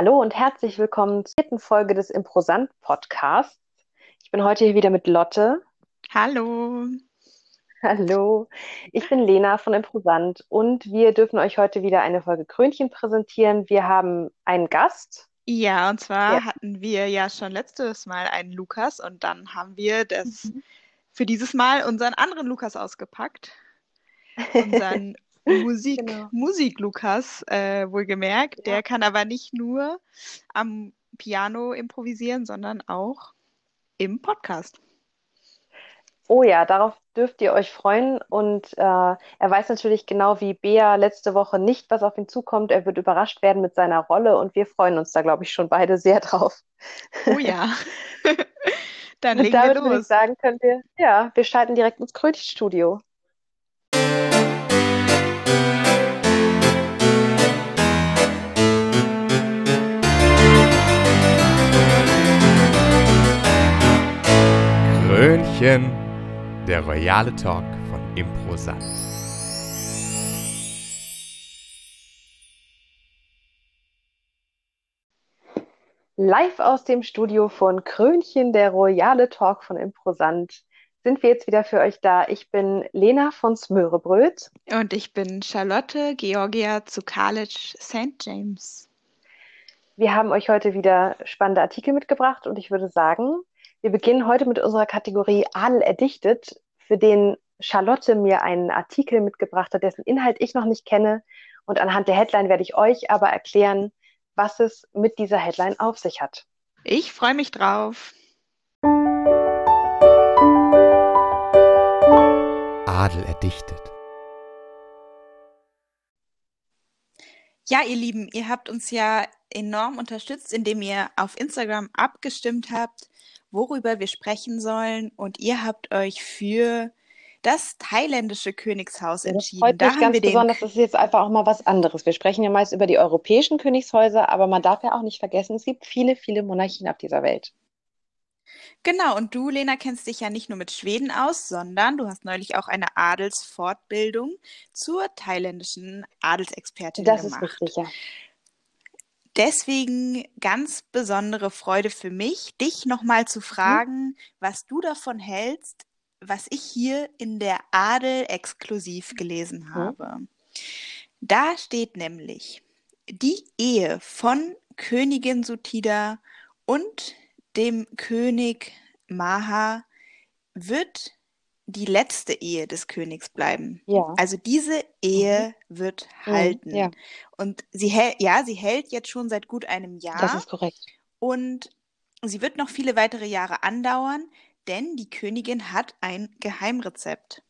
Hallo und herzlich willkommen zur vierten Folge des Improsant Podcasts. Ich bin heute hier wieder mit Lotte. Hallo. Hallo, ich bin Lena von Improsant und wir dürfen euch heute wieder eine Folge Krönchen präsentieren. Wir haben einen Gast. Ja, und zwar Ja. hatten wir ja schon letztes Mal einen Lukas und dann haben wir das für dieses Mal unseren anderen Lukas ausgepackt. Unseren Musik, Genau. Musik-Lukas, äh, wohlgemerkt. Ja. Der kann aber nicht nur am Piano improvisieren, sondern auch im Podcast. Oh ja, darauf dürft ihr euch freuen. Und äh, er weiß natürlich genau wie Bea letzte Woche nicht, was auf ihn zukommt. Er wird überrascht werden mit seiner Rolle und wir freuen uns da, glaube ich, schon beide sehr drauf. Oh ja. Dann Und legen wir damit würde ich los. sagen, können wir, ja, wir schalten direkt ins Krönchenstudio. Krönchen, der royale Talk von Improsant. Live aus dem Studio von Krönchen, der royale Talk von Improsant, sind wir jetzt wieder für euch da. Ich bin Lena von Smörebröt. Und ich bin Charlotte Georgia zu College St. James. Wir haben euch heute wieder spannende Artikel mitgebracht und ich würde sagen, wir beginnen heute mit unserer Kategorie Adel erdichtet, für den Charlotte mir einen Artikel mitgebracht hat, dessen Inhalt ich noch nicht kenne. Und anhand der Headline werde ich euch aber erklären, was es mit dieser Headline auf sich hat. Ich freue mich drauf. Adel erdichtet. Ja, ihr Lieben, ihr habt uns ja enorm unterstützt, indem ihr auf Instagram abgestimmt habt, worüber wir sprechen sollen. Und ihr habt euch für das thailändische Königshaus Ja, das entschieden. freut Da mich haben ganz besonders. Das ist jetzt einfach auch mal was anderes. Wir sprechen ja meist über die europäischen Königshäuser, aber man darf ja auch nicht vergessen, es gibt viele, viele Monarchien auf dieser Welt. Genau, und du, Lena, kennst dich ja nicht nur mit Schweden aus, sondern du hast neulich auch eine Adelsfortbildung zur thailändischen Adelsexpertin Das ist gemacht. richtig, ja. Deswegen ganz besondere Freude für mich, dich nochmal zu fragen, was du davon hältst, was ich hier in der Adel exklusiv gelesen habe. Da steht nämlich, die Ehe von Königin Sutida und dem König Maha wird die letzte Ehe des Königs bleiben. Ja. Also diese Ehe wird Mhm, halten. ja. Und sie hält, ja, sie hält jetzt schon seit gut einem Jahr Das ist korrekt. und sie wird noch viele weitere Jahre andauern, denn die Königin hat ein Geheimrezept.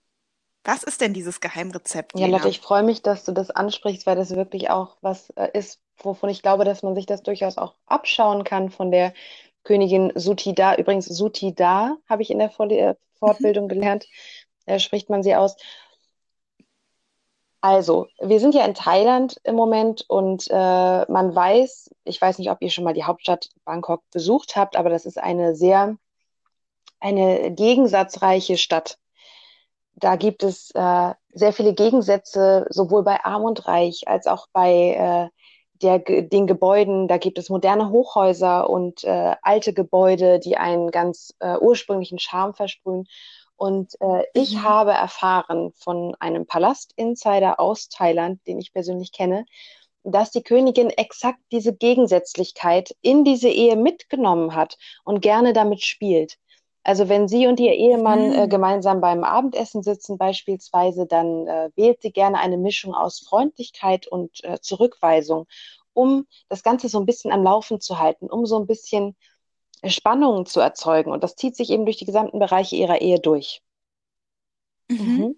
Was ist denn dieses Geheimrezept, Ja? Lotte, ich freue mich, dass du das ansprichst, weil das wirklich auch was äh, ist, wovon ich glaube, dass man sich das durchaus auch abschauen kann von der Königin Sutida. Übrigens, Sutida habe ich in der Fortbildung gelernt, äh, spricht man sie aus. Also, wir sind ja in Thailand im Moment und äh, man weiß, ich weiß nicht, ob ihr schon mal die Hauptstadt Bangkok besucht habt, aber das ist eine sehr, eine gegensatzreiche Stadt. Da gibt es äh, sehr viele Gegensätze, sowohl bei Arm und Reich als auch bei äh, der, den Gebäuden. Da gibt es moderne Hochhäuser und äh, alte Gebäude, die einen ganz äh, ursprünglichen Charme versprühen. Und äh, ich Mhm. habe erfahren von einem Palast-Insider aus Thailand, den ich persönlich kenne, dass die Königin exakt diese Gegensätzlichkeit in diese Ehe mitgenommen hat und gerne damit spielt. Also wenn sie und ihr Ehemann äh, Mhm. gemeinsam beim Abendessen sitzen beispielsweise, dann äh, wählt sie gerne eine Mischung aus Freundlichkeit und äh, Zurückweisung, um das Ganze so ein bisschen am Laufen zu halten, um so ein bisschen Spannungen zu erzeugen. Und das zieht sich eben durch die gesamten Bereiche ihrer Ehe durch. Mhm. Mhm.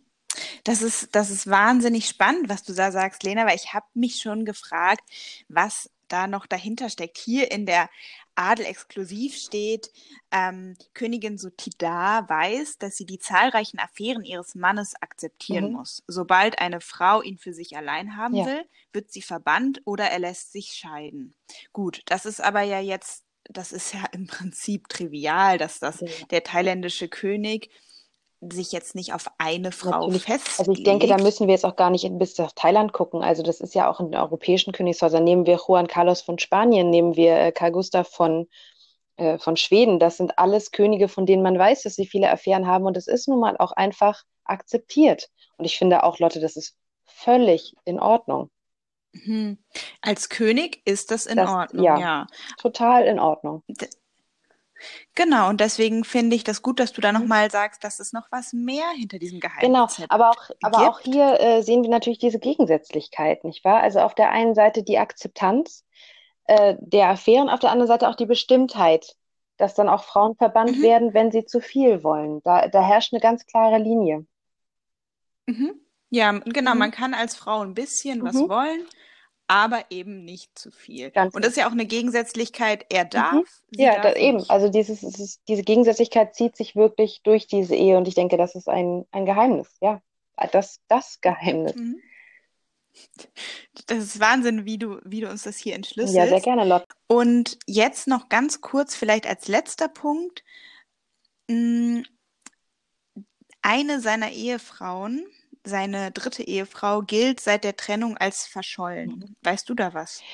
Das ist, das ist wahnsinnig spannend, was du da sagst, Lena, weil ich habe mich schon gefragt, was da noch dahinter steckt. Hier in der Adel exklusiv steht, ähm, Königin Sutida weiß, dass sie die zahlreichen Affären ihres Mannes akzeptieren Mhm. muss. Sobald eine Frau ihn für sich allein haben Ja. will, wird sie verbannt oder er lässt sich scheiden. Gut, das ist aber ja jetzt, das ist ja im Prinzip trivial, dass das Ja. der thailändische König sich jetzt nicht auf eine Frau Natürlich. festlegt. Also ich denke, da müssen wir jetzt auch gar nicht bis nach Thailand gucken. Also das ist ja auch in den europäischen Königshäusern. Nehmen wir Juan Carlos von Spanien, nehmen wir äh, Karl Gustav von, äh, von Schweden. Das sind alles Könige, von denen man weiß, dass sie viele Affären haben. Und es ist nun mal auch einfach akzeptiert. Und ich finde auch, Lotte, das ist völlig in Ordnung. Mhm. Als König ist das in Das, Ordnung, ja, ja. total in Ordnung. D genau, und deswegen finde ich das gut, dass du da Mhm. nochmal sagst, dass es noch was mehr hinter diesem Genau, Geheimrezept aber auch, aber auch hier äh, sehen wir natürlich diese Gegensätzlichkeit, nicht wahr? Also auf der einen Seite die Akzeptanz äh, der Affären, auf der anderen Seite auch die Bestimmtheit, dass dann auch Frauen verbannt Mhm. werden, wenn sie zu viel wollen. Da, da herrscht eine ganz klare Linie. Mhm. Ja, genau, Mhm. man kann als Frau ein bisschen was Mhm. wollen, aber eben nicht zu viel. Ganz Und das ist ja auch eine Gegensätzlichkeit, er Mhm. darf, sie Ja, da, darf eben. Also dieses, es ist, diese Gegensätzlichkeit zieht sich wirklich durch diese Ehe und ich denke, das ist ein, ein Geheimnis, ja. Das, das Geheimnis. Mhm. Das ist Wahnsinn, wie du, wie du uns das hier Ja, sehr entschlüsselst. gerne, Lotte. Und jetzt noch ganz kurz, vielleicht als letzter Punkt. mh, Eine seiner Ehefrauen, seine dritte Ehefrau, gilt seit der Trennung als Mhm. verschollen. Weißt du da was?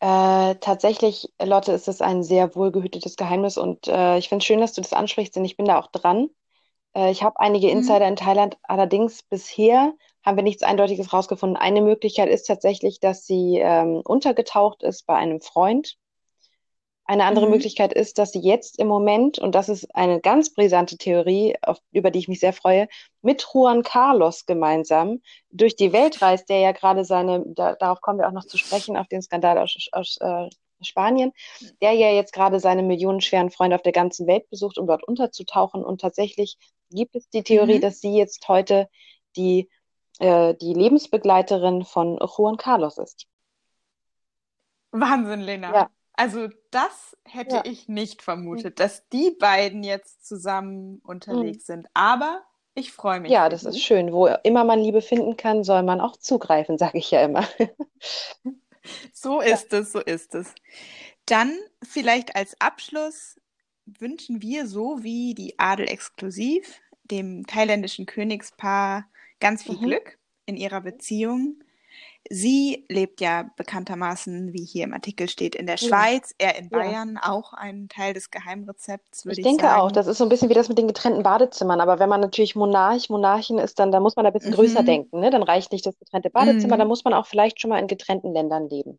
Äh, tatsächlich, Lotte, ist es ein sehr wohlgehütetes Geheimnis und äh, ich finde es schön, dass du das ansprichst, denn ich bin da auch dran. Äh, ich habe einige Mhm. Insider in Thailand, allerdings bisher haben wir nichts Eindeutiges rausgefunden. Eine Möglichkeit ist tatsächlich, dass sie ähm, untergetaucht ist bei einem Freund. Eine andere Mhm. Möglichkeit ist, dass sie jetzt im Moment, und das ist eine ganz brisante Theorie, auf, über die ich mich sehr freue, mit Juan Carlos gemeinsam durch die Welt reist, der ja gerade seine, da, darauf kommen wir auch noch zu sprechen, auf den Skandal aus, aus äh, Spanien, der ja jetzt gerade seine millionenschweren Freunde auf der ganzen Welt besucht, um dort unterzutauchen. Und tatsächlich gibt es die Theorie, Mhm. dass sie jetzt heute die, äh, die Lebensbegleiterin von Juan Carlos ist. Wahnsinn, Lena. Ja, Also das hätte ja. ich nicht vermutet, dass die beiden jetzt zusammen unterwegs sind. Aber ich freue mich Ja, das ist schön. Wo immer man Liebe finden kann, soll man auch zugreifen, sage ich ja immer. So Ja. ist es, so ist es. Dann vielleicht als Abschluss wünschen wir so wie die Adel exklusiv dem thailändischen Königspaar ganz viel Mhm. Glück in ihrer Beziehung. Sie lebt ja bekanntermaßen, wie hier im Artikel steht, in der Ja, Schweiz, er in ja. Bayern, auch ein Teil des Geheimrezepts, Ich würde ich denke auch. sagen. Das ist so ein bisschen wie das mit den getrennten Badezimmern. Aber wenn man natürlich Monarch, Monarchin ist, dann da muss man ein bisschen größer Mhm. denken, ne? Dann reicht nicht das getrennte Badezimmer, dann Mhm. muss man auch vielleicht schon mal in getrennten Ländern leben.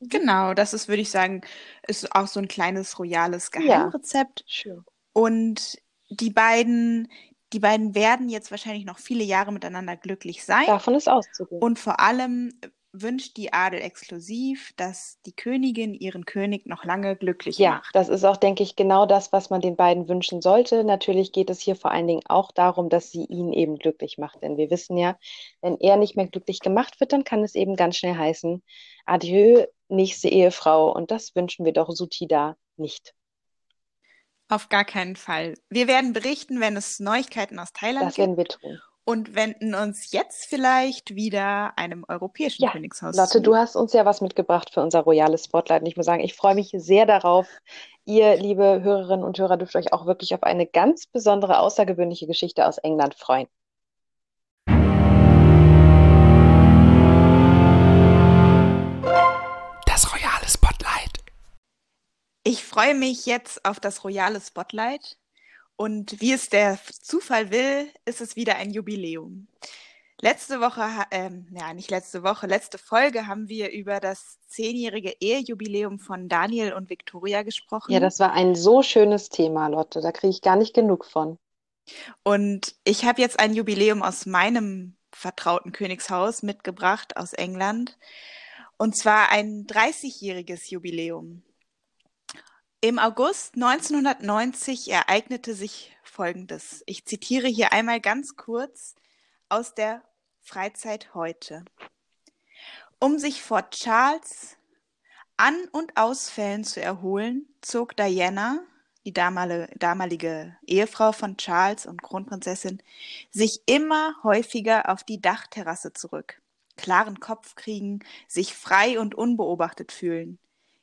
Genau, das ist, würde ich sagen, ist auch so ein kleines royales Ja, Geheimrezept. schön. Und die beiden, die beiden werden jetzt wahrscheinlich noch viele Jahre miteinander glücklich sein. Davon ist auszugehen. Und vor allem wünscht die Adel exklusiv, dass die Königin ihren König noch lange glücklich Ja, macht. das ist auch, denke ich, genau das, was man den beiden wünschen sollte. Natürlich geht es hier vor allen Dingen auch darum, dass sie ihn eben glücklich macht. Denn wir wissen ja, wenn er nicht mehr glücklich gemacht wird, dann kann es eben ganz schnell heißen, adieu, nächste Ehefrau. Und das wünschen wir doch Sutida nicht. Auf gar keinen Fall. Wir werden berichten, wenn es Neuigkeiten aus Thailand Das werden gibt wir tun. und wenden uns jetzt vielleicht wieder einem europäischen Ja, Königshaus Lotte, du zu. hast uns ja was mitgebracht für unser royales Spotlight. Und ich muss sagen, ich freue mich sehr darauf. Ihr, liebe Hörerinnen und Hörer, dürft euch auch wirklich auf eine ganz besondere, außergewöhnliche Geschichte aus England freuen. Ich freue mich jetzt auf das royale Spotlight und wie es der Zufall will, ist es wieder ein Jubiläum. Letzte Woche, ähm, ja, nicht letzte Woche, letzte Folge haben wir über das zehnjährige Ehejubiläum von Daniel und Victoria Ja, gesprochen. das war ein so schönes Thema, Lotte. Da kriege ich gar nicht genug von. Und ich habe jetzt ein Jubiläum aus meinem vertrauten Königshaus mitgebracht aus England. Und zwar ein 30-jähriges Jubiläum. Im August 1990 ereignete sich Folgendes. Ich zitiere hier einmal ganz kurz aus der Freizeit heute. Um sich vor Charles An- und Ausfällen zu erholen, zog Diana, die damalige, damalige Ehefrau von Charles und Kronprinzessin, sich immer häufiger auf die Dachterrasse zurück. Klaren Kopf kriegen, sich frei und unbeobachtet fühlen.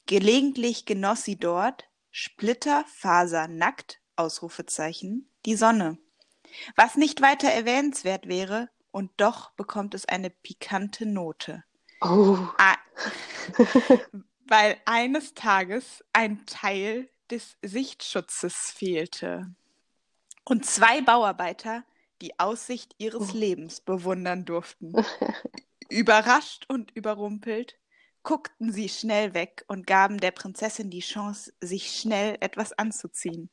Gelegentlich genoss sie dort, splitterfasernackt, Ausrufezeichen, die Sonne. Was nicht weiter erwähnenswert wäre, und doch bekommt es eine pikante Note. Oh. Weil eines Tages ein Teil des Sichtschutzes fehlte. Und zwei Bauarbeiter die Aussicht ihres Lebens bewundern durften. Überrascht und überrumpelt guckten sie schnell weg und gaben der Prinzessin die Chance, sich schnell etwas anzuziehen.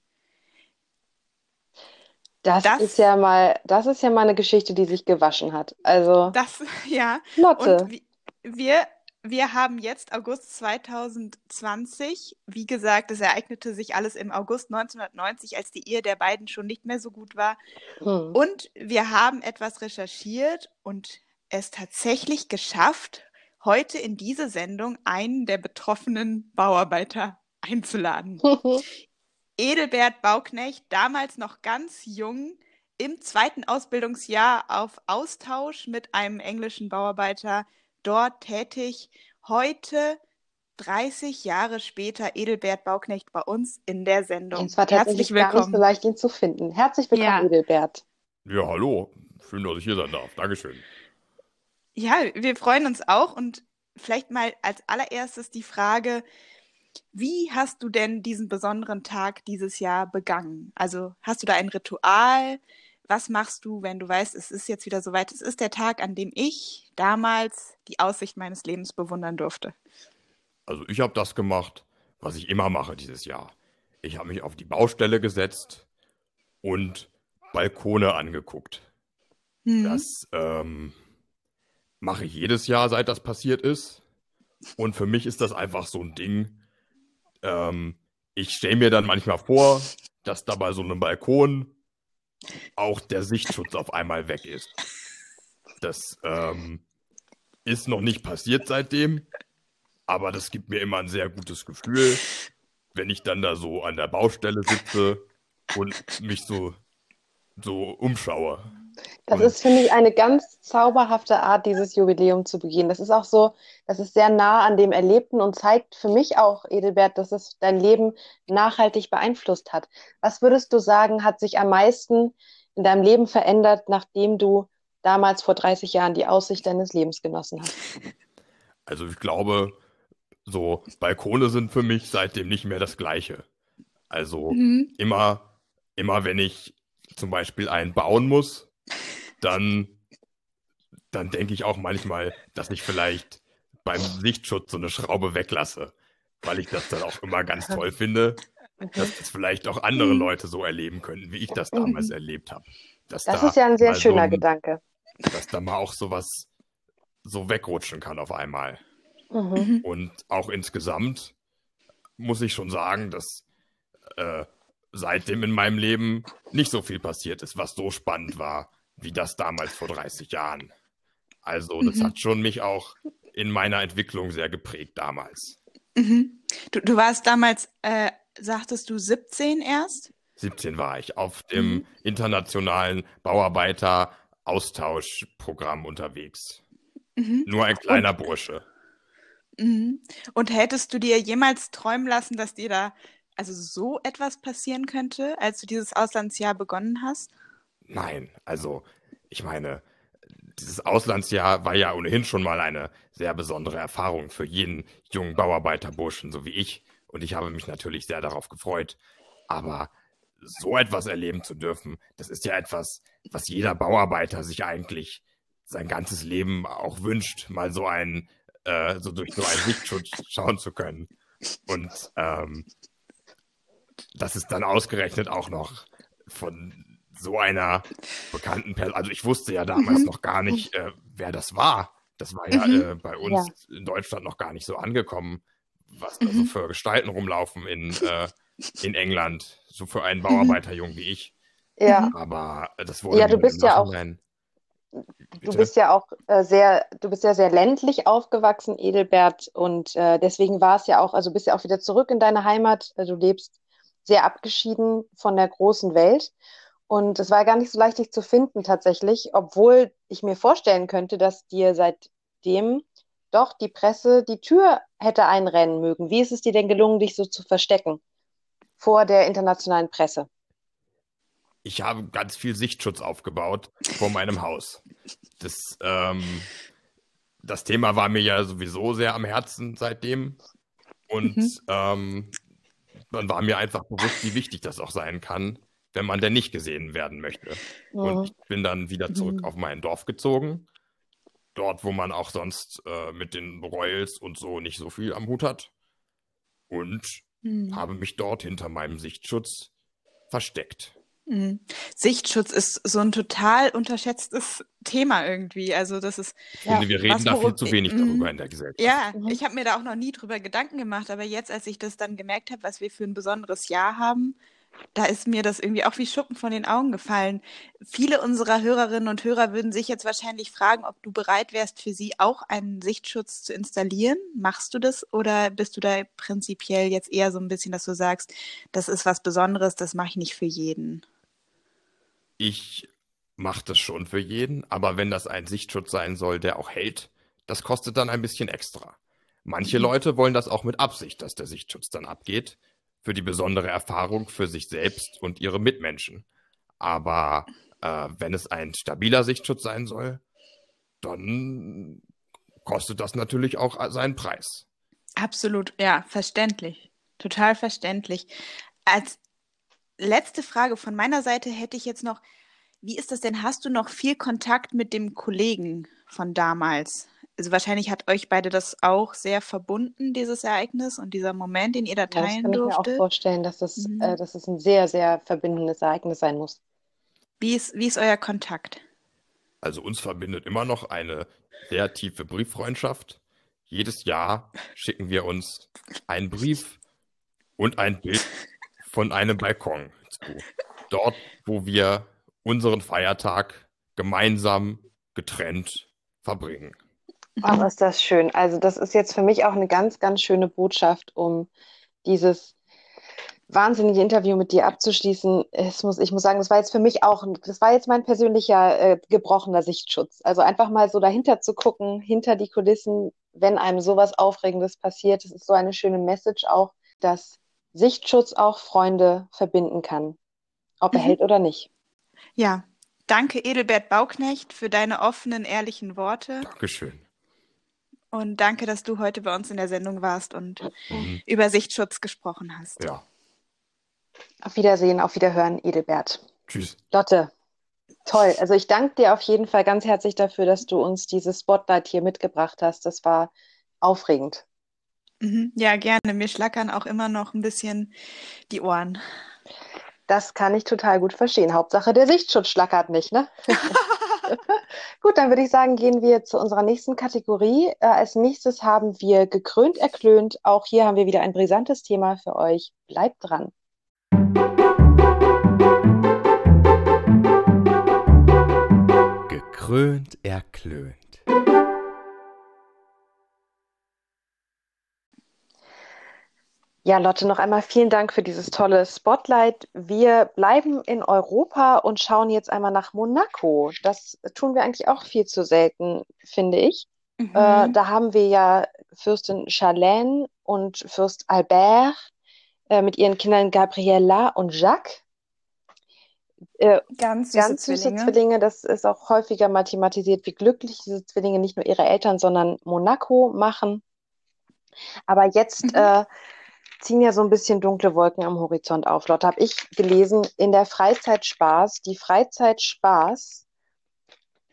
Das, Das- ist ja mal, das ist ja mal eine Geschichte, die sich gewaschen hat. Also, Das, ja. Lotte. Und wi- wir, wir haben jetzt August 2020. Wie gesagt, es ereignete sich alles im August 1990, als die Ehe der beiden schon nicht mehr so gut war. hm. Und wir haben etwas recherchiert und es tatsächlich geschafft, heute in diese Sendung einen der betroffenen Bauarbeiter einzuladen. Edelbert Bauknecht, damals noch ganz jung, im zweiten Ausbildungsjahr auf Austausch mit einem englischen Bauarbeiter dort tätig. Heute, 30 Jahre später, Edelbert Bauknecht bei uns in der Sendung. Es war tatsächlich Herzlich gar nicht so willkommen. leicht, ihn zu finden. Herzlich willkommen, Ja. Edelbert. Ja, hallo. Schön, dass ich hier sein darf. Dankeschön. Ja, wir freuen uns auch und vielleicht mal als allererstes die Frage, wie hast du denn diesen besonderen Tag dieses Jahr begangen? Also hast du da ein Ritual? Was machst du, wenn du weißt, es ist jetzt wieder soweit? Es ist der Tag, an dem ich damals die Aussicht meines Lebens bewundern durfte. Also ich habe das gemacht, was ich immer mache dieses Jahr. Ich habe mich auf die Baustelle gesetzt und Balkone angeguckt. Mhm. Das ähm, mache ich jedes Jahr, seit das passiert ist. Und für mich ist das einfach so ein Ding. Ähm, ich stelle mir dann manchmal vor, dass da bei so einem Balkon auch der Sichtschutz auf einmal weg ist. Das ähm, ist noch nicht passiert seitdem, aber das gibt mir immer ein sehr gutes Gefühl, wenn ich dann da so an der Baustelle sitze und mich so, so umschaue. Das Und- ist, finde ich, eine ganz zauberhafte Art, dieses Jubiläum zu begehen. Das ist auch so, das ist sehr nah an dem Erlebten und zeigt für mich auch, Edelbert, dass es dein Leben nachhaltig beeinflusst hat. Was würdest du sagen, hat sich am meisten in deinem Leben verändert, nachdem du damals vor 30 Jahren die Aussicht deines Lebens genossen hast? Also ich glaube, so Balkone sind für mich seitdem nicht mehr das Gleiche. Also Mhm. immer, immer wenn ich zum Beispiel einen bauen muss, dann, dann denke ich auch manchmal, dass ich vielleicht beim Lichtschutz so eine Schraube weglasse, weil ich das dann auch immer ganz toll finde, dass das vielleicht auch andere Leute so erleben könnten, wie ich das damals erlebt habe. Das da ist ja ein sehr mal so schöner ein- Gedanke. Dass da mal auch sowas so wegrutschen kann auf einmal. Mhm. Mhm. Und auch insgesamt muss ich schon sagen, dass äh, seitdem in meinem Leben nicht so viel passiert ist, was so spannend war, wie das damals vor 30 Jahren. Also das Mhm. hat schon mich auch in meiner Entwicklung sehr geprägt damals. Mhm. Du, du warst damals, äh, sagtest du 17 erst? 17 war ich auf dem Mhm. internationalen Bauarbeiter-Austauschprogramm unterwegs. Mhm. Nur ein kleiner Bursche. Mhm. Und hättest du dir jemals träumen lassen, dass dir da also so etwas passieren könnte, als du dieses Auslandsjahr begonnen hast? Nein, also ich meine, dieses Auslandsjahr war ja ohnehin schon mal eine sehr besondere Erfahrung für jeden jungen Bauarbeiterburschen, so wie ich. Und ich habe mich natürlich sehr darauf gefreut. Aber so etwas erleben zu dürfen, das ist ja etwas, was jeder Bauarbeiter sich eigentlich sein ganzes Leben auch wünscht, mal so einen, äh, so durch so einen Sichtschutz schauen zu können. Und ähm, das ist dann ausgerechnet auch noch von so einer bekannten Person. Also ich wusste ja damals Mhm. noch gar nicht, äh, wer das war. Das war ja Mhm. äh, bei uns in Deutschland noch gar nicht so angekommen, was da so Mhm. für Gestalten rumlaufen in, äh, in England, so für einen Bauarbeiterjungen wie ich. Ja. Mhm. Aber das wurde Ja, du bist ja auch- Nachhinein- Du Bitte? bist ja auch äh, sehr, du bist ja sehr ländlich aufgewachsen, Edelbert, und äh, deswegen war es ja auch, also bist ja auch wieder zurück in deine Heimat. Äh, Du lebst sehr abgeschieden von der großen Welt. Und es war gar nicht so leicht, dich zu finden tatsächlich, obwohl ich mir vorstellen könnte, dass dir seitdem doch die Presse die Tür hätte einrennen mögen. Wie ist es dir denn gelungen, dich so zu verstecken vor der internationalen Presse? ich habe ganz viel Sichtschutz aufgebaut vor meinem Haus. Das, ähm, das Thema war mir ja sowieso sehr am Herzen seitdem. Und mhm. ähm, dann war mir einfach bewusst, wie wichtig das auch sein kann, wenn man denn nicht gesehen werden möchte. Mhm. Und ich bin dann wieder zurück mhm. auf mein Dorf gezogen. Dort, wo man auch sonst äh, mit den Royals und so nicht so viel am Hut hat. Und mhm. habe mich dort hinter meinem Sichtschutz versteckt. Mhm. Sichtschutz ist so ein total unterschätztes Thema irgendwie. Also das ist. Ich finde, wir reden da viel zu wenig darüber mhm. in der Gesellschaft. Ja, mhm. ich habe mir da auch noch nie drüber Gedanken gemacht, aber jetzt, als ich das dann gemerkt habe, was wir für ein besonderes Jahr haben, da ist mir das irgendwie auch wie Schuppen von den Augen gefallen. Viele unserer Hörerinnen und Hörer würden sich jetzt wahrscheinlich fragen, ob du bereit wärst, für sie auch einen Sichtschutz zu installieren. Machst du das oder bist du da prinzipiell jetzt eher so ein bisschen, dass du sagst, das ist was Besonderes, das mache ich nicht für jeden? Ich mache das schon für jeden, aber wenn das ein Sichtschutz sein soll, der auch hält, das kostet dann ein bisschen extra. Manche mhm. Leute wollen das auch mit Absicht, dass der Sichtschutz dann abgeht für die besondere Erfahrung für sich selbst und ihre Mitmenschen. Aber äh, wenn es ein stabiler Sichtschutz sein soll, dann kostet das natürlich auch seinen Preis. Absolut, ja, verständlich. Total verständlich. Als letzte Frage von meiner Seite hätte ich jetzt noch, wie ist das denn? Hast du noch viel Kontakt mit dem Kollegen von damals? Also wahrscheinlich hat euch beide das auch sehr verbunden, dieses Ereignis und dieser Moment, den ihr da teilen ja, das kann durfte. ich mir auch vorstellen, dass das, mhm. äh, dass es ein sehr, sehr verbindendes Ereignis sein muss. Wie ist, wie ist euer Kontakt? Also uns verbindet immer noch eine sehr tiefe Brieffreundschaft. Jedes Jahr schicken wir uns einen Brief und ein Bild von einem Balkon zu. Dort, wo wir unseren Feiertag gemeinsam getrennt verbringen. Aber ist das schön. Also das ist jetzt für mich auch eine ganz, ganz schöne Botschaft, um dieses wahnsinnige Interview mit dir abzuschließen. Es muss, ich muss sagen, das war jetzt für mich auch, das war jetzt mein persönlicher äh, gebrochener Sichtschutz. Also einfach mal so dahinter zu gucken, hinter die Kulissen, wenn einem sowas Aufregendes passiert. Das ist so eine schöne Message auch, dass Sichtschutz auch Freunde verbinden kann, ob er mhm. hält oder nicht. Ja, danke Edelbert Bauknecht für deine offenen, ehrlichen Worte. Dankeschön. Und danke, dass du heute bei uns in der Sendung warst und mhm. über Sichtschutz gesprochen hast. Ja. Auf Wiedersehen, auf Wiederhören, Edelbert. Tschüss. Lotte, toll. Also ich danke dir auf jeden Fall ganz herzlich dafür, dass du uns dieses Spotlight hier mitgebracht hast. Das war aufregend. Mhm. Ja, gerne. Mir schlackern auch immer noch ein bisschen die Ohren. Das kann ich total gut verstehen. Hauptsache der Sichtschutz schlackert nicht, ne? Gut, dann würde ich sagen, gehen wir zu unserer nächsten Kategorie. Äh, als nächstes haben wir gekrönt, erklönt. Auch hier haben wir wieder ein brisantes Thema für euch. Bleibt dran. Gekrönt, erklönt. Ja, Lotte, noch einmal vielen Dank für dieses tolle Spotlight. Wir bleiben in Europa und schauen jetzt einmal nach Monaco. Das tun wir eigentlich auch viel zu selten, finde ich. Mhm. Äh, da haben wir ja Fürstin Charlène und Fürst Albert äh, mit ihren Kindern Gabriella und Jacques. Äh, ganz süße, ganz süße Zwillinge. Zwillinge. Das ist auch häufiger mathematisiert, wie glücklich diese Zwillinge nicht nur ihre Eltern, sondern Monaco machen. Aber jetzt mhm. Ziehen ja so ein bisschen dunkle Wolken am Horizont auf. Lotte, habe ich gelesen, in der Freizeitspaß, die Freizeitspaß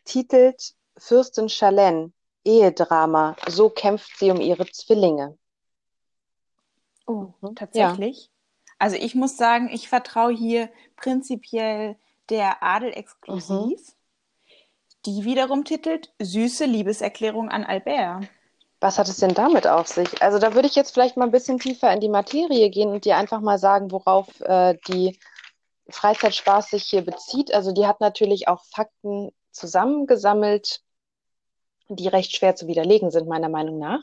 titelt Fürstin Chalène Ehedrama, so kämpft sie um ihre Zwillinge. Oh, mhm. tatsächlich? Ja. Also ich muss sagen, ich vertraue hier prinzipiell der Adel exklusiv. Mhm. Die wiederum titelt Süße Liebeserklärung an Albert. Was hat es denn damit auf sich? Also da würde ich jetzt vielleicht mal ein bisschen tiefer in die Materie gehen und dir einfach mal sagen, worauf äh, die Freizeitspaß sich hier bezieht. Also die hat natürlich auch Fakten zusammengesammelt, die recht schwer zu widerlegen sind, meiner Meinung nach.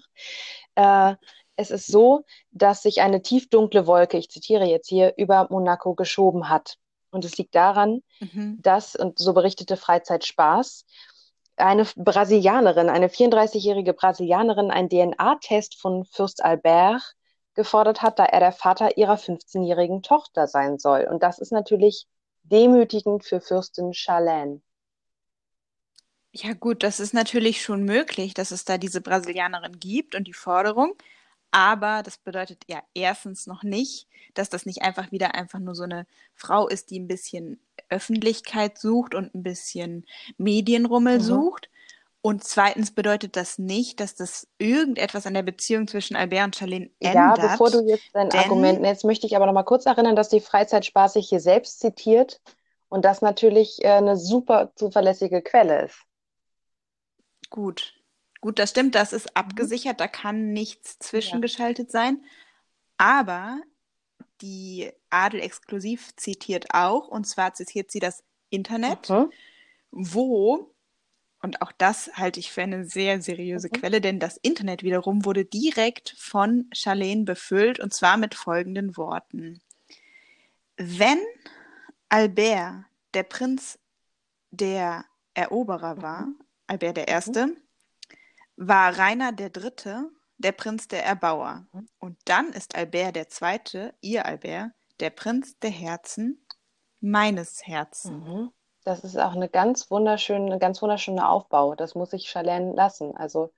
Äh, es ist so, dass sich eine tiefdunkle Wolke, ich zitiere jetzt hier, über Monaco geschoben hat. Und es liegt daran, mhm. dass, und so berichtete Freizeitspaß, eine Brasilianerin, eine 34-jährige Brasilianerin, einen DNA-Test von Fürst Albert gefordert hat, da er der Vater ihrer 15-jährigen Tochter sein soll. Und das ist natürlich demütigend für Fürstin Charlene. Ja, gut, das ist natürlich schon möglich, dass es da diese Brasilianerin gibt und die Forderung. Aber das bedeutet ja erstens noch nicht, dass das nicht einfach wieder einfach nur so eine Frau ist, die ein bisschen Öffentlichkeit sucht und ein bisschen Medienrummel mhm. sucht. Und zweitens bedeutet das nicht, dass das irgendetwas an der Beziehung zwischen Albert und Charlene ändert. Ja, bevor du jetzt dein Argument nennst, möchte ich aber noch mal kurz erinnern, dass die Freizeitspaß sich hier selbst zitiert und das natürlich äh, eine super zuverlässige Quelle ist. Gut, gut, das stimmt, das ist mhm. abgesichert, da kann nichts zwischengeschaltet ja. sein. Aber die Adel exklusiv zitiert auch, und zwar zitiert sie das Internet, mhm. wo, und auch das halte ich für eine sehr seriöse mhm. Quelle, denn das Internet wiederum wurde direkt von Charlene befüllt, und zwar mit folgenden Worten. Wenn Albert der Prinz der Eroberer war, mhm. Albert der Erste. War Rainer der Dritte der Prinz der Erbauer. Und dann ist Albert der Zweite, ihr Albert, der Prinz der Herzen, meines Herzens. Mhm. Das ist auch eine ganz wunderschöne, ganz wunderschöne Aufbau. Das muss ich Charlene lassen. Also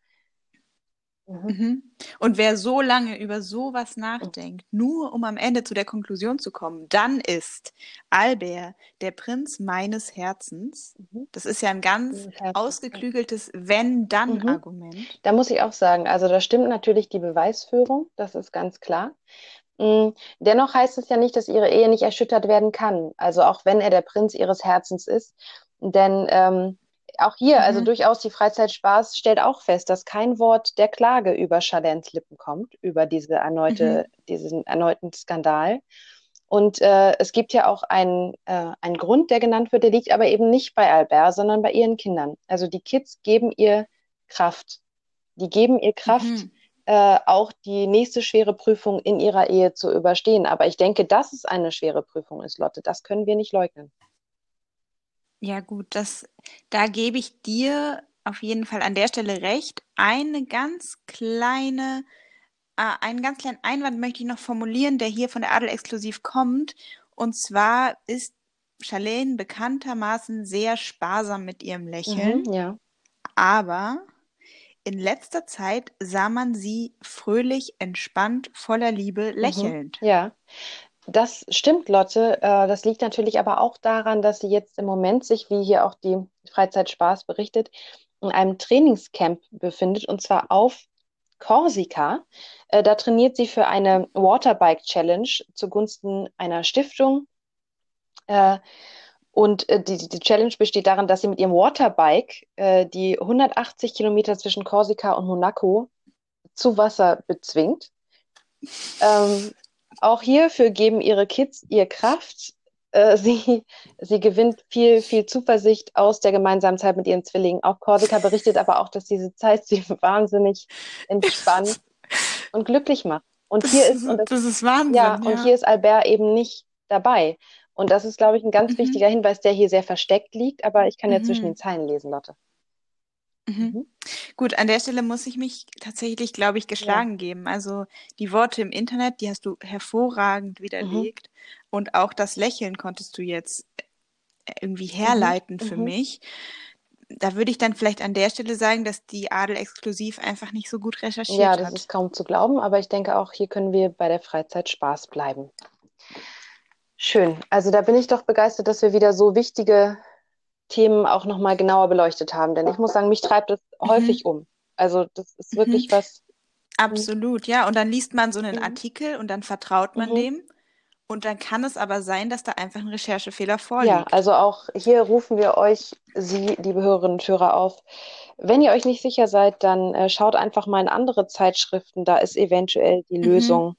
Mhm. mhm. Und wer so lange über sowas nachdenkt, nur um am Ende zu der Konklusion zu kommen, dann ist Albert der Prinz meines Herzens. Mhm. Das ist ja ein ganz ausgeklügeltes Wenn-Dann-Argument. Mhm. Da muss ich auch sagen, also da stimmt natürlich die Beweisführung, das ist ganz klar. Mm, dennoch heißt es ja nicht, dass ihre Ehe nicht erschüttert werden kann. Also auch wenn er der Prinz ihres Herzens ist. Denn ähm, auch hier, also mhm. also durchaus die Freizeitspaß stellt auch fest, dass kein Wort der Klage über Chalens Lippen kommt, über diese erneute, mhm. diesen erneuten Skandal. Und äh, es gibt ja auch einen, äh, einen Grund, der genannt wird, der liegt aber eben nicht bei Albert, sondern bei ihren Kindern. Also die Kids geben ihr Kraft. Die geben ihr Kraft, mhm. äh, auch die nächste schwere Prüfung in ihrer Ehe zu überstehen. Aber ich denke, dass es eine schwere Prüfung ist, Lotte, das können wir nicht leugnen. Ja, gut, das, da gebe ich dir auf jeden Fall an der Stelle recht. Eine ganz kleine, äh, einen ganz kleinen Einwand möchte ich noch formulieren, der hier von der Adel exklusiv kommt. Und zwar ist Charlene bekanntermaßen sehr sparsam mit ihrem Lächeln. Mhm, ja. Aber in letzter Zeit sah man sie fröhlich, entspannt, voller Liebe, mhm. lächelnd. Mhm, ja, das stimmt, Lotte. Äh, das liegt natürlich aber auch daran, dass sie jetzt im Moment sich, wie hier auch die Freizeitspaß berichtet, in einem Trainingscamp befindet und zwar auf Korsika. Äh, da trainiert sie für eine Waterbike Challenge zugunsten einer Stiftung. Äh, und die, die Challenge besteht darin, dass sie mit ihrem Waterbike die 180 Kilometer zwischen Korsika und Monaco zu Wasser bezwingt. Ähm, auch hierfür geben ihre Kids ihr Kraft. Äh, sie, sie gewinnt viel, viel Zuversicht aus der gemeinsamen Zeit mit ihren Zwillingen. Auch Korsika berichtet aber auch, dass diese Zeit sie wahnsinnig entspannt und glücklich macht. Und hier ist, und das, das ist Wahnsinn. Ja, ja, und hier ist Albert eben nicht dabei. Und das ist, glaube ich, ein ganz mhm. wichtiger Hinweis, der hier sehr versteckt liegt, aber ich kann ja mhm. zwischen den Zeilen lesen, Lotte. Mhm. Mhm. Gut, an der Stelle muss ich mich tatsächlich, glaube ich, geschlagen ja. geben. Also die Worte im Internet, die hast du hervorragend widerlegt. Mhm. Und auch das Lächeln konntest du jetzt äh, irgendwie mhm. herleiten für mhm. mich. Da würde ich dann vielleicht an der Stelle sagen, dass die Adel exklusiv einfach nicht so gut recherchiert hat. Ja, das hat. ist kaum zu glauben, aber ich denke auch, hier können wir bei der Freizeit Spaß bleiben. Schön. Also da bin ich doch begeistert, dass wir wieder so wichtige Themen auch nochmal genauer beleuchtet haben. Denn ich muss sagen, mich treibt das mhm. häufig um. Also das ist wirklich mhm. was. Absolut, ja. Und dann liest man so einen mhm. Artikel und dann vertraut man mhm. dem. Und dann kann es aber sein, dass da einfach ein Recherchefehler vorliegt. Ja, also auch hier rufen wir euch, Sie, liebe Hörerinnen und Hörer, auf. Wenn ihr euch nicht sicher seid, dann äh, schaut einfach mal in andere Zeitschriften. Da ist eventuell die mhm. Lösung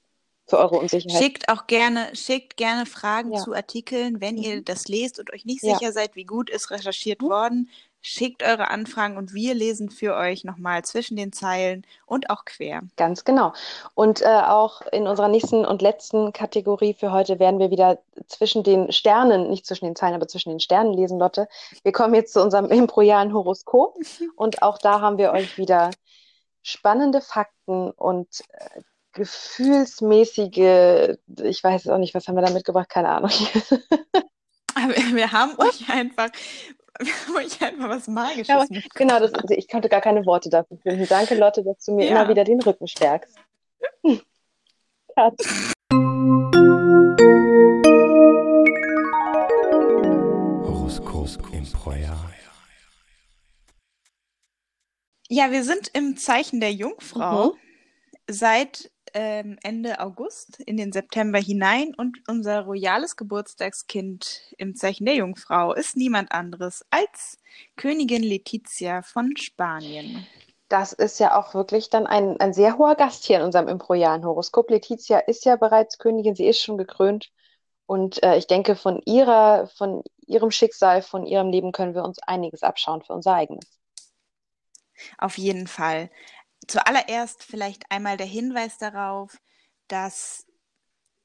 für eure Unsicherheit. Schickt auch gerne, schickt gerne Fragen ja. zu Artikeln, wenn mhm. ihr das lest und euch nicht sicher ja. seid, wie gut ist recherchiert mhm. worden. Schickt eure Anfragen und wir lesen für euch nochmal zwischen den Zeilen und auch quer. Ganz genau. Und äh, auch in unserer nächsten und letzten Kategorie für heute werden wir wieder zwischen den Sternen, nicht zwischen den Zeilen, aber zwischen den Sternen lesen, Lotte. Wir kommen jetzt zu unserem improjalen Horoskop und auch da haben wir euch wieder spannende Fakten und äh, gefühlsmäßige, ich weiß auch nicht, was haben wir da mitgebracht, keine Ahnung. Wir haben euch einfach, wir haben euch einfach was Magisches Ja, genau, das, ich konnte gar keine Worte dafür finden. Danke, Lotte, dass du mir Ja. immer wieder den Rücken stärkst. Horoskop im. Ja, wir sind im Zeichen der Jungfrau Mhm. seit ähm, Ende August in den September hinein und unser royales Geburtstagskind im Zeichen der Jungfrau ist niemand anderes als Königin Letizia von Spanien. Das ist ja auch wirklich dann ein, ein sehr hoher Gast hier in unserem Improjan-Horoskop. Letizia ist ja bereits Königin, sie ist schon gekrönt. Und äh, ich denke, von ihrer, von ihrem Schicksal, von ihrem Leben können wir uns einiges abschauen für unser eigenes. Auf jeden Fall. Zuallererst vielleicht einmal der Hinweis darauf, dass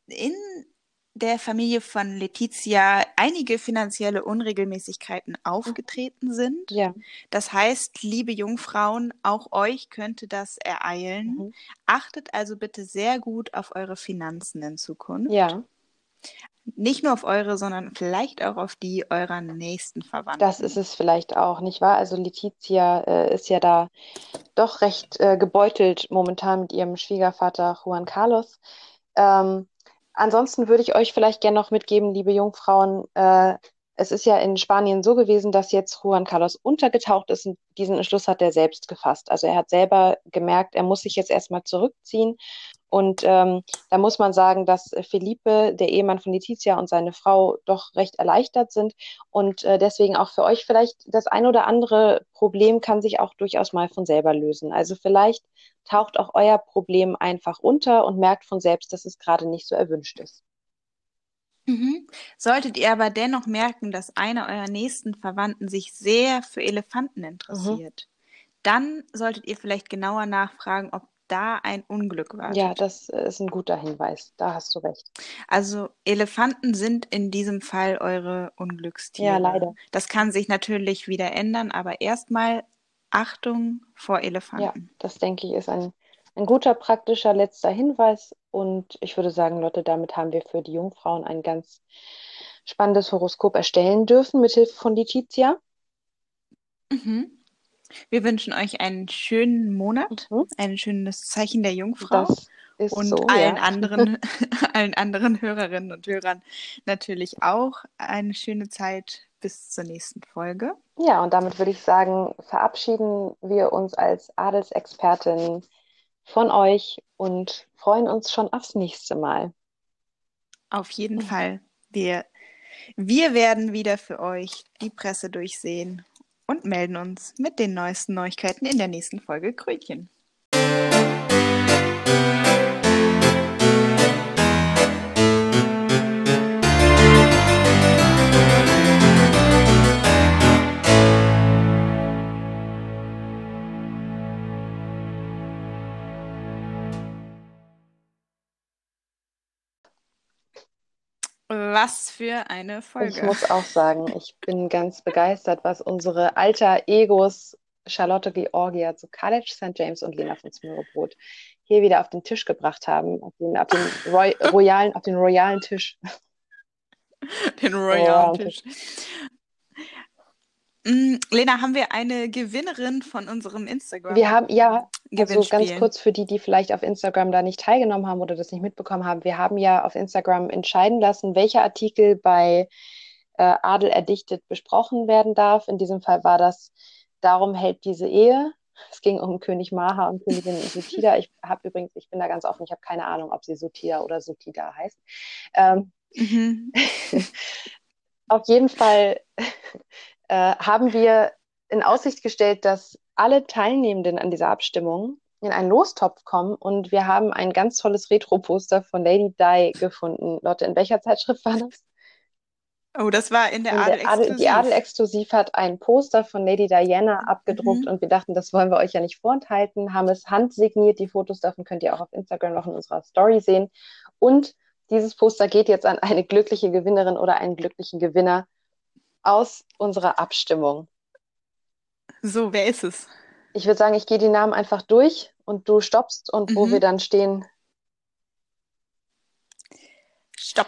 in der Familie von Letizia einige finanzielle Unregelmäßigkeiten aufgetreten sind. Ja. Das heißt, liebe Jungfrauen, auch euch könnte das ereilen. Mhm. Achtet also bitte sehr gut auf eure Finanzen in Zukunft. Ja, Nicht nur auf eure, sondern vielleicht auch auf die eurer nächsten Verwandten. das ist es vielleicht auch, nicht wahr? Also Letizia äh, ist ja da doch recht äh, gebeutelt momentan mit ihrem Schwiegervater Juan Carlos. Ähm, ansonsten würde ich euch vielleicht gerne noch mitgeben, liebe Jungfrauen, äh, es ist ja in Spanien so gewesen, dass jetzt Juan Carlos untergetaucht ist und diesen Entschluss hat er selbst gefasst. Also er hat selber gemerkt, er muss sich jetzt erstmal zurückziehen. Und ähm, da muss man sagen, dass äh, Felipe, der Ehemann von Letizia und seine Frau doch recht erleichtert sind. Und äh, deswegen auch für euch vielleicht das ein oder andere Problem kann sich auch durchaus mal von selber lösen. Also vielleicht taucht auch euer Problem einfach unter und merkt von selbst, dass es gerade nicht so erwünscht ist. Mhm. Solltet ihr aber dennoch merken, dass einer eurer nächsten Verwandten sich sehr für Elefanten interessiert, dann solltet ihr vielleicht genauer nachfragen, ob da ein Unglück wartet. Ja, das ist ein guter Hinweis. Da hast du recht. Also Elefanten sind in diesem Fall eure Unglückstiere. Ja, leider. Das kann sich natürlich wieder ändern, aber erstmal Achtung vor Ja, Elefanten. das denke ich ist ein, ein guter praktischer letzter Hinweis. Und ich würde sagen, Lotte, damit haben wir für die Jungfrauen ein ganz spannendes Horoskop erstellen dürfen mit Hilfe von Letizia. Mhm. Wir wünschen euch einen schönen Monat, Mhm. ein schönes Zeichen der Jungfrau. Das und so, allen ja. anderen, allen anderen Hörerinnen und Hörern natürlich auch eine schöne Zeit bis zur nächsten Folge. Ja, und damit würde ich sagen, verabschieden wir uns als Adelsexpertin von euch und freuen uns schon aufs nächste Mal. Auf jeden Mhm. Fall. Wir, wir werden wieder für euch die Presse durchsehen und melden uns mit den neuesten Neuigkeiten in der nächsten Folge Krötchen. Was für eine Ich Folge. muss auch sagen, ich bin ganz begeistert, was unsere alter Egos Charlotte Georgia zu College St. James und Lena von Smörrebrot hier wieder auf den Tisch gebracht haben, auf den, auf den Roy royalen, auf den royalen Tisch. Den Royal Royal Tisch. Mm, Lena, haben wir eine Gewinnerin von unserem Instagram? Wir haben, ja, also ganz kurz für die, die vielleicht auf Instagram da nicht teilgenommen haben oder das nicht mitbekommen haben, wir haben ja auf Instagram entscheiden lassen, welcher Artikel bei äh, Adel erdichtet besprochen werden darf. In diesem Fall war das Darum hält diese Ehe. Es ging um König Maha und Königin Sutida. Ich habe übrigens, ich bin da ganz offen, ich habe keine Ahnung, ob sie Sutida oder Sutida heißt. Ähm, Mhm. auf jeden Fall äh, haben wir in Aussicht gestellt, dass alle Teilnehmenden an dieser Abstimmung in einen Lostopf kommen und wir haben ein ganz tolles Retro-Poster von Lady Di gefunden. Lotte, in welcher Zeitschrift war das? Oh, das war in der Adel der Adel, die exklusiv. Adel Exklusiv hat ein Poster von Lady Diana abgedruckt Mhm. und wir dachten, das wollen wir euch ja nicht vorenthalten, haben es handsigniert. Die Fotos davon könnt ihr auch auf Instagram noch in unserer Story sehen. Und dieses Poster geht jetzt an eine glückliche Gewinnerin oder einen glücklichen Gewinner aus unserer Abstimmung. So, wer ist es? Ich würde sagen, ich gehe die Namen einfach durch und du stoppst und wo Mhm. wir dann stehen, Stopp.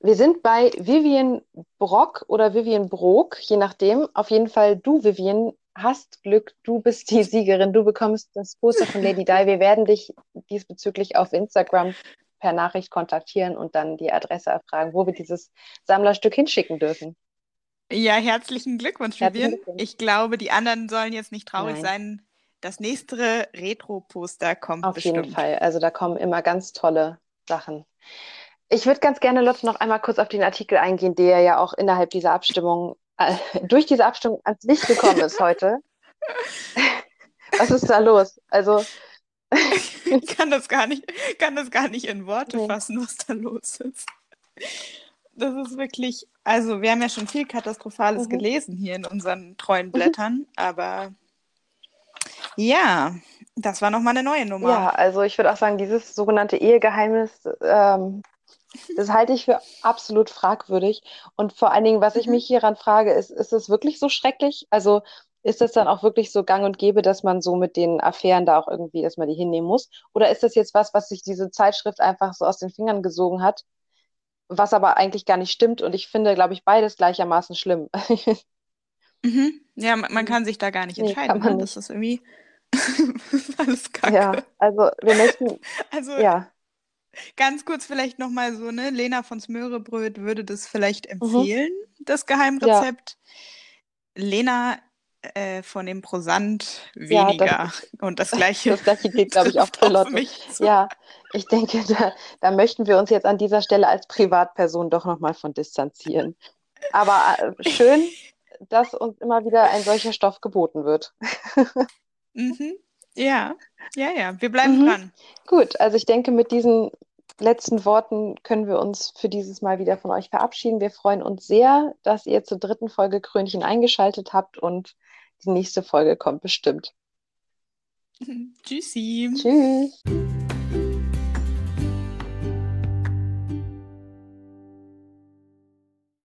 wir sind bei Vivian Brock oder Vivian Brok, je nachdem. Auf jeden Fall du, Vivian, hast Glück. Du bist die Siegerin. Du bekommst das Poster von Lady Di. Wir werden dich diesbezüglich auf Instagram per Nachricht kontaktieren und dann die Adresse erfragen, wo wir dieses Sammlerstück hinschicken dürfen. Ja, herzlichen Glückwunsch, herzlichen Vivian. Glückwunsch. Ich glaube, die anderen sollen jetzt nicht traurig Nein. sein. Das nächste Retro-Poster kommt Auf bestimmt. jeden Fall. Also da kommen immer ganz tolle Sachen. Ich würde ganz gerne, Lotte, noch einmal kurz auf den Artikel eingehen, der ja auch innerhalb dieser Abstimmung, äh, durch diese Abstimmung ans Licht gekommen ist heute. Was ist da los? Also. ich kann das gar nicht, kann das gar nicht in Worte nee. fassen, was da los ist. Das ist wirklich, also wir haben ja schon viel Katastrophales mhm. gelesen hier in unseren treuen Blättern, mhm. aber ja, das war nochmal eine neue Nummer. Ja, also ich würde auch sagen, dieses sogenannte Ehegeheimnis, ähm, das halte ich für absolut fragwürdig. Und vor allen Dingen, was ich mhm. mich hieran frage, ist, ist es wirklich so schrecklich? Also ist das dann auch wirklich so gang und gäbe, dass man so mit den Affären da auch irgendwie, dass man die hinnehmen muss? Oder ist das jetzt was, was sich diese Zeitschrift einfach so aus den Fingern gesogen hat, was aber eigentlich gar nicht stimmt? Und ich finde, glaube ich, beides gleichermaßen schlimm. mhm. Ja, man, man, kann sich da gar nicht nee, entscheiden. Ne? Nicht. Das ist irgendwie alles kacke. Ja, also wir möchten. Also, ja. Ganz kurz vielleicht nochmal so, ne? Lena von Smörebröt würde das vielleicht mhm. empfehlen, mhm. das Geheimrezept. Ja. Lena äh, von dem Prosant weniger. Ja, das, Und das gleiche. Das gleiche gilt, glaube ich, auch für Lotte. Ja, ich denke, da, da, möchten wir uns jetzt an dieser Stelle als Privatperson doch nochmal von distanzieren. Aber äh, schön, dass uns immer wieder ein solcher Stoff geboten wird. mhm. Ja, ja, ja, wir bleiben mhm. dran. Gut, also ich denke, mit diesen letzten Worten können wir uns für dieses Mal wieder von euch verabschieden. Wir freuen uns sehr, dass ihr zur dritten Folge Krönchen eingeschaltet habt und die nächste Folge kommt bestimmt. Tschüssi. Tschüss.